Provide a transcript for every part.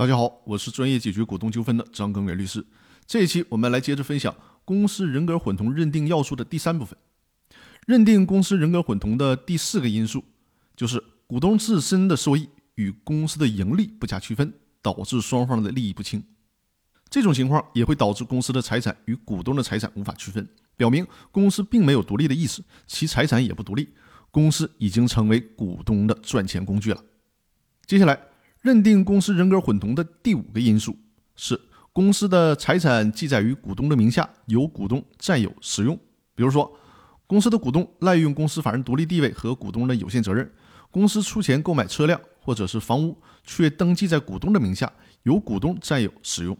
大家好，我是专业解决股东纠纷的张根伟律师。这一期我们来接着分享公司人格混同认定要素的第三部分。认定公司人格混同的第四个因素，就是股东自身的收益与公司的盈利不加区分，导致双方的利益不清。这种情况也会导致公司的财产与股东的财产无法区分，表明公司并没有独立的意识，其财产也不独立，公司已经成为股东的赚钱工具了。接下来。认定公司人格混同的第五个因素是公司的财产记载于股东的名下，由股东占有使用。比如说，公司的股东滥用公司法人独立地位和股东的有限责任，公司出钱购买车辆或者是房屋，却登记在股东的名下，由股东占有使用。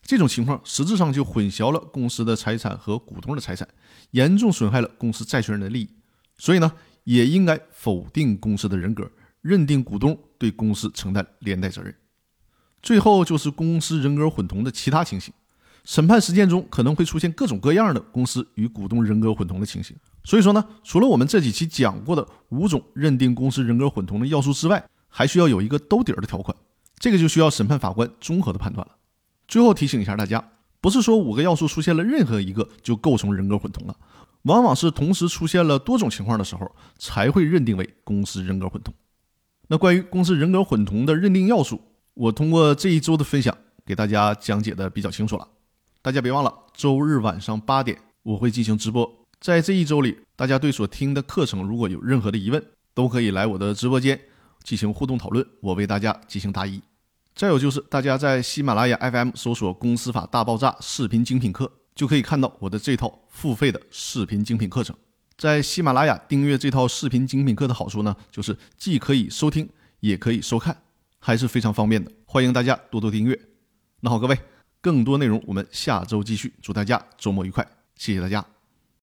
这种情况实质上就混淆了公司的财产和股东的财产，严重损害了公司债权人的利益。所以呢，也应该否定公司的人格。认定股东对公司承担连带责任。最后就是公司人格混同的其他情形。审判实践中可能会出现各种各样的公司与股东人格混同的情形。所以说呢，除了我们这几期讲过的五种认定公司人格混同的要素之外，还需要有一个兜底儿的条款。这个就需要审判法官综合的判断了。最后提醒一下大家，不是说五个要素出现了任何一个就构成人格混同了，往往是同时出现了多种情况的时候才会认定为公司人格混同。那关于公司人格混同的认定要素，我通过这一周的分享给大家讲解的比较清楚了。大家别忘了，周日晚上八点我会进行直播。在这一周里，大家对所听的课程如果有任何的疑问，都可以来我的直播间进行互动讨论，我为大家进行答疑。再有就是，大家在喜马拉雅 FM 搜索“公司法大爆炸”视频精品课，就可以看到我的这套付费的视频精品课程。在喜马拉雅订阅这套视频精品课的好处呢，就是既可以收听，也可以收看，还是非常方便的。欢迎大家多多订阅。那好，各位，更多内容我们下周继续。祝大家周末愉快，谢谢大家。